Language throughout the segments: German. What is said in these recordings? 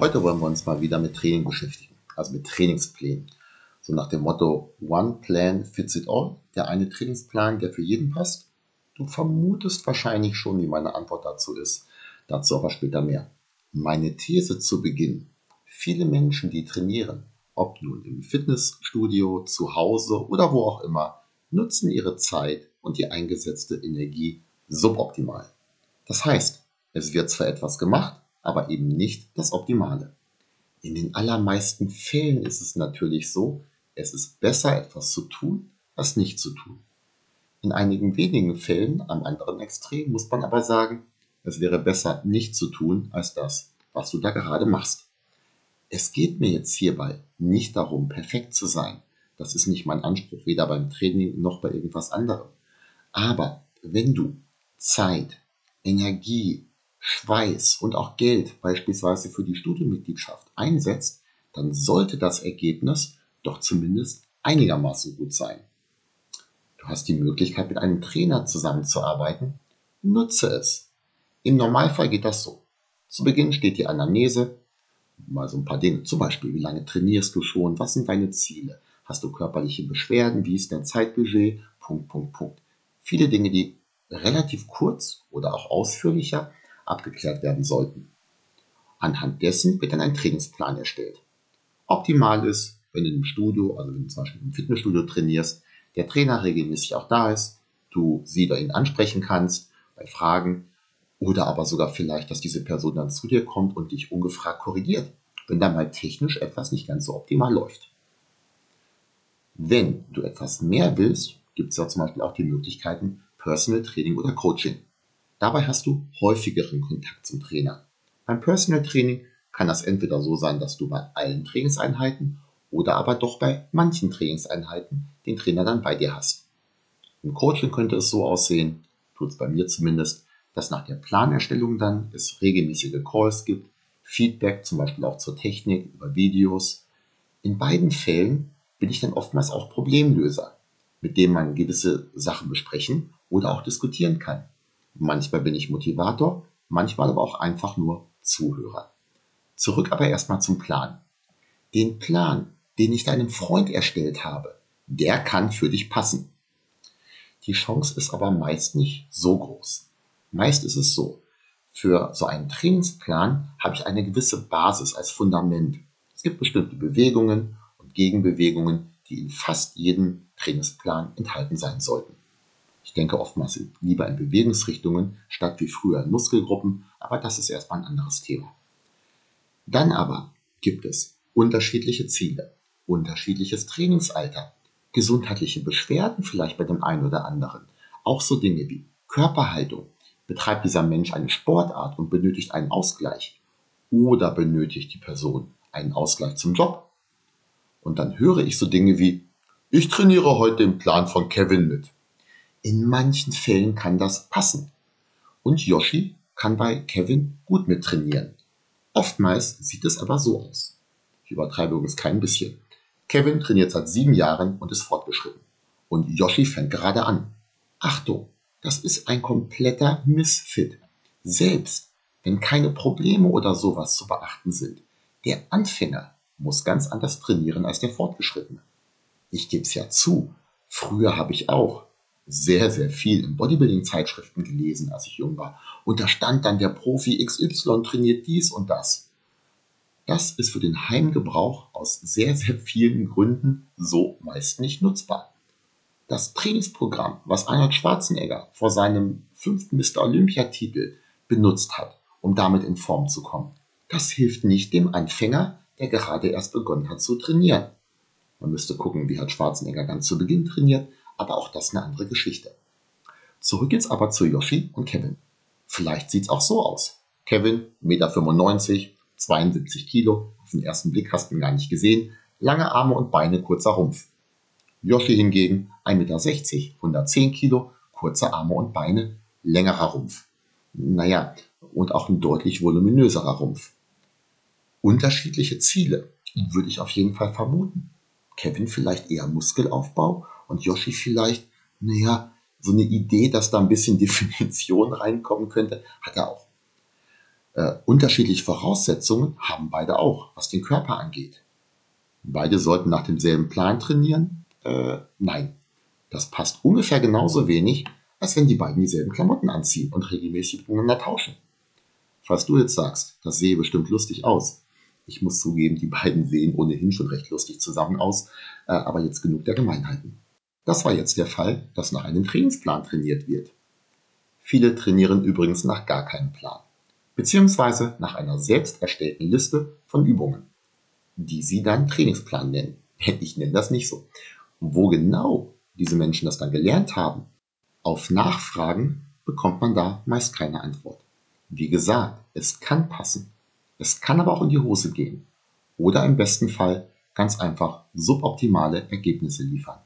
Heute wollen wir uns mal wieder mit Training beschäftigen, also mit Trainingsplänen. So nach dem Motto One Plan fits it all, der eine Trainingsplan, der für jeden passt. Du vermutest wahrscheinlich schon, wie meine Antwort dazu ist. Dazu aber später mehr. Meine These zu Beginn. Viele Menschen, die trainieren, ob nun im Fitnessstudio, zu Hause oder wo auch immer, nutzen ihre Zeit und die eingesetzte Energie suboptimal. Das heißt, es wird zwar etwas gemacht, aber eben nicht das Optimale. In den allermeisten Fällen ist es natürlich so, es ist besser etwas zu tun, als nicht zu tun. In einigen wenigen Fällen am anderen Extrem muss man aber sagen, es wäre besser nicht zu tun, als das, was du da gerade machst. Es geht mir jetzt hierbei nicht darum, perfekt zu sein. Das ist nicht mein Anspruch, weder beim Training noch bei irgendwas anderem. Aber wenn du Zeit, Energie, Schweiß und auch Geld beispielsweise für die Studienmitgliedschaft einsetzt, dann sollte das Ergebnis doch zumindest einigermaßen gut sein. Du hast die Möglichkeit, mit einem Trainer zusammenzuarbeiten. Nutze es. Im Normalfall geht das so. Zu Beginn steht die Anamnese, mal so ein paar Dinge, zum Beispiel, wie lange trainierst du schon, was sind deine Ziele, hast du körperliche Beschwerden, wie ist dein Zeitbudget, Punkt, Punkt, Punkt. Viele Dinge, die relativ kurz oder auch ausführlicher abgeklärt werden sollten. Anhand dessen wird dann ein Trainingsplan erstellt. Optimal ist, wenn du im Studio, also wenn du zum Beispiel im Fitnessstudio trainierst, der Trainer regelmäßig auch da ist, du sie oder ihn ansprechen kannst bei Fragen oder aber sogar vielleicht, dass diese Person dann zu dir kommt und dich ungefragt korrigiert, wenn da mal technisch etwas nicht ganz so optimal läuft. Wenn du etwas mehr willst, gibt es ja zum Beispiel auch die Möglichkeiten Personal Training oder Coaching. Dabei hast du häufigeren Kontakt zum Trainer. Beim Personal Training kann das entweder so sein, dass du bei allen Trainingseinheiten oder aber doch bei manchen Trainingseinheiten den Trainer dann bei dir hast. Im Coaching könnte es so aussehen, tut es bei mir zumindest, dass nach der Planerstellung dann es regelmäßige Calls gibt, Feedback zum Beispiel auch zur Technik über Videos. In beiden Fällen bin ich dann oftmals auch Problemlöser, mit dem man gewisse Sachen besprechen oder auch diskutieren kann. Manchmal bin ich Motivator, manchmal aber auch einfach nur Zuhörer. Zurück aber erstmal zum Plan. Den Plan, den ich deinem Freund erstellt habe, der kann für dich passen. Die Chance ist aber meist nicht so groß. Meist ist es so, für so einen Trainingsplan habe ich eine gewisse Basis als Fundament. Es gibt bestimmte Bewegungen und Gegenbewegungen, die in fast jedem Trainingsplan enthalten sein sollten. Ich denke oftmals lieber in Bewegungsrichtungen statt wie früher in Muskelgruppen, aber das ist erstmal ein anderes Thema. Dann aber gibt es unterschiedliche Ziele, unterschiedliches Trainingsalter, gesundheitliche Beschwerden vielleicht bei dem einen oder anderen, auch so Dinge wie Körperhaltung. Betreibt dieser Mensch eine Sportart und benötigt einen Ausgleich? Oder benötigt die Person einen Ausgleich zum Job? Und dann höre ich so Dinge wie, ich trainiere heute den Plan von Kevin mit. In manchen Fällen kann das passen. Und Yoshi kann bei Kevin gut mit trainieren. Oftmals sieht es aber so aus. Ich übertreibe übrigens kein bisschen. Kevin trainiert seit sieben Jahren und ist fortgeschritten. Und Yoshi fängt gerade an. Achtung, das ist ein kompletter Missfit. Selbst wenn keine Probleme oder sowas zu beachten sind. Der Anfänger muss ganz anders trainieren als der Fortgeschrittene. Ich gebe es ja zu, früher habe ich auch sehr, sehr viel in Bodybuilding-Zeitschriften gelesen, als ich jung war. Und da stand dann der Profi XY trainiert dies und das. Das ist für den Heimgebrauch aus sehr, sehr vielen Gründen so meist nicht nutzbar. Das Trainingsprogramm, was Arnold Schwarzenegger vor seinem fünften Mr. Olympia-Titel benutzt hat, um damit in Form zu kommen, das hilft nicht dem Anfänger, der gerade erst begonnen hat zu trainieren. Man müsste gucken, wie hat Schwarzenegger ganz zu Beginn trainiert, aber auch das eine andere Geschichte. Zurück jetzt aber zu Yoshi und Kevin. Vielleicht sieht's auch so aus. Kevin, 1,95 Meter, 72 Kilo, auf den ersten Blick hast du ihn gar nicht gesehen, lange Arme und Beine, kurzer Rumpf. Yoshi hingegen 1,60 Meter, 110 Kilo, kurze Arme und Beine, längerer Rumpf. Naja, und auch ein deutlich voluminöserer Rumpf. Unterschiedliche Ziele würde ich auf jeden Fall vermuten. Kevin vielleicht eher Muskelaufbau und Yoshi vielleicht, naja, so eine Idee, dass da ein bisschen Definition reinkommen könnte, hat er auch. Äh, unterschiedliche Voraussetzungen haben beide auch, was den Körper angeht. Beide sollten nach demselben Plan trainieren? Äh, nein. Das passt ungefähr genauso wenig, als wenn die beiden dieselben Klamotten anziehen und regelmäßig miteinander tauschen. Falls du jetzt sagst, das sehe bestimmt lustig aus. Ich muss zugeben, die beiden sehen ohnehin schon recht lustig zusammen aus, äh, aber jetzt genug der Gemeinheiten. Das war jetzt der Fall, dass nach einem Trainingsplan trainiert wird. Viele trainieren übrigens nach gar keinem Plan, beziehungsweise nach einer selbst erstellten Liste von Übungen, die sie dann Trainingsplan nennen. Ich nenne das nicht so. Wo genau diese Menschen das dann gelernt haben, auf Nachfragen bekommt man da meist keine Antwort. Wie gesagt, es kann passen. Es kann aber auch in die Hose gehen. Oder im besten Fall ganz einfach suboptimale Ergebnisse liefern.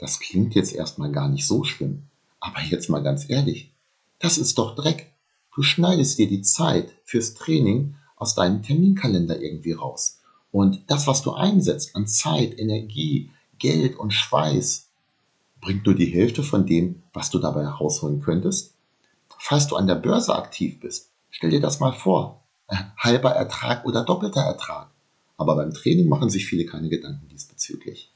Das klingt jetzt erstmal gar nicht so schlimm. Aber jetzt mal ganz ehrlich, das ist doch Dreck. Du schneidest dir die Zeit fürs Training aus deinem Terminkalender irgendwie raus. Und das, was du einsetzt an Zeit, Energie, Geld und Schweiß, bringt nur die Hälfte von dem, was du dabei herausholen könntest? Falls du an der Börse aktiv bist, stell dir das mal vor. Halber Ertrag oder doppelter Ertrag. Aber beim Training machen sich viele keine Gedanken diesbezüglich.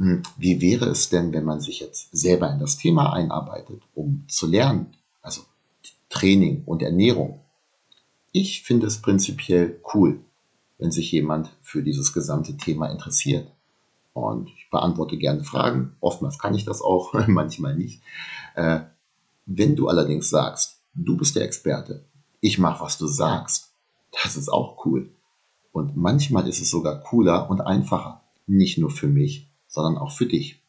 Hm, wie wäre es denn, wenn man sich jetzt selber in das Thema einarbeitet, um zu lernen? Also Training und Ernährung. Ich finde es prinzipiell cool, wenn sich jemand für dieses gesamte Thema interessiert. Und ich beantworte gerne Fragen. Oftmals kann ich das auch, manchmal nicht. Äh, wenn du allerdings sagst, du bist der Experte, ich mache, was du sagst, das ist auch cool. Und manchmal ist es sogar cooler und einfacher. Nicht nur für mich, sondern auch für dich.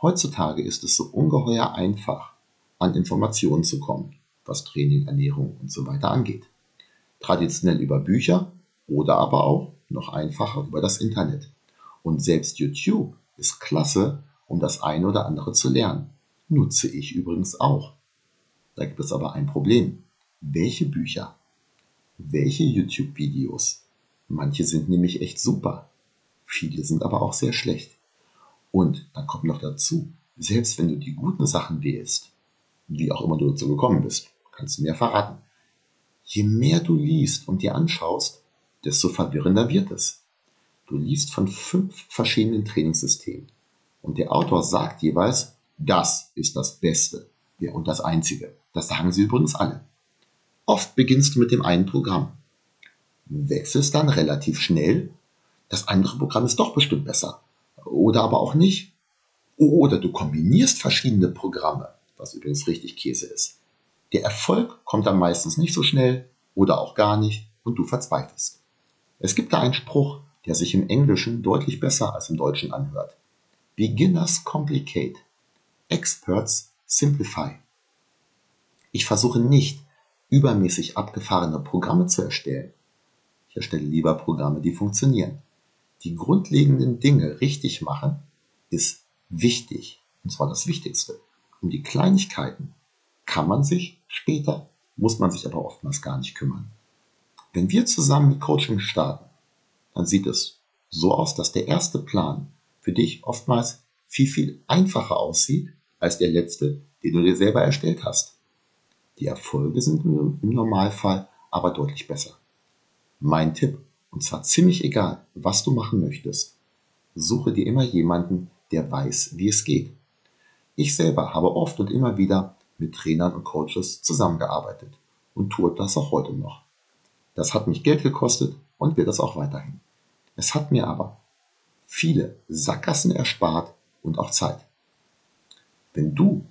Heutzutage ist es so ungeheuer einfach, an Informationen zu kommen, was Training, Ernährung und so weiter angeht. Traditionell über Bücher oder aber auch noch einfacher über das Internet. Und selbst YouTube ist klasse, um das eine oder andere zu lernen. Nutze ich übrigens auch. Da gibt es aber ein Problem. Welche Bücher? Welche YouTube-Videos? Manche sind nämlich echt super. Viele sind aber auch sehr schlecht. Und dann kommt noch dazu, selbst wenn du die guten Sachen wählst, wie auch immer du dazu gekommen bist, kannst du mir verraten. Je mehr du liest und dir anschaust, desto verwirrender wird es. Du liest von fünf verschiedenen Trainingssystemen und der Autor sagt jeweils, das ist das Beste ja, und das Einzige. Das sagen sie übrigens alle. Oft beginnst du mit dem einen Programm, wechselst dann relativ schnell, das andere Programm ist doch bestimmt besser oder aber auch nicht. Oder du kombinierst verschiedene Programme, was übrigens richtig Käse ist. Der Erfolg kommt dann meistens nicht so schnell oder auch gar nicht und du verzweifelst. Es gibt da einen Spruch, der sich im Englischen deutlich besser als im Deutschen anhört. Beginners complicate, experts simplify. Ich versuche nicht, übermäßig abgefahrene Programme zu erstellen. Ich erstelle lieber Programme, die funktionieren die grundlegenden Dinge richtig machen, ist wichtig. Und zwar das Wichtigste. Um die Kleinigkeiten kann man sich später, muss man sich aber oftmals gar nicht kümmern. Wenn wir zusammen mit Coaching starten, dann sieht es so aus, dass der erste Plan für dich oftmals viel, viel einfacher aussieht als der letzte, den du dir selber erstellt hast. Die Erfolge sind im Normalfall aber deutlich besser. Mein Tipp, und zwar ziemlich egal, was du machen möchtest. Suche dir immer jemanden, der weiß, wie es geht. Ich selber habe oft und immer wieder mit Trainern und Coaches zusammengearbeitet und tue das auch heute noch. Das hat mich Geld gekostet und wird das auch weiterhin. Es hat mir aber viele Sackgassen erspart und auch Zeit. Wenn du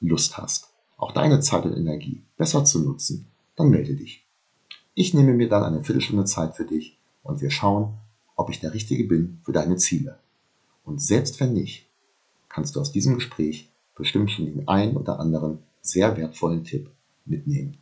Lust hast, auch deine Zeit und Energie besser zu nutzen, dann melde dich. Ich nehme mir dann eine Viertelstunde Zeit für dich und wir schauen, ob ich der Richtige bin für deine Ziele. Und selbst wenn nicht, kannst du aus diesem Gespräch bestimmt schon den einen oder anderen sehr wertvollen Tipp mitnehmen.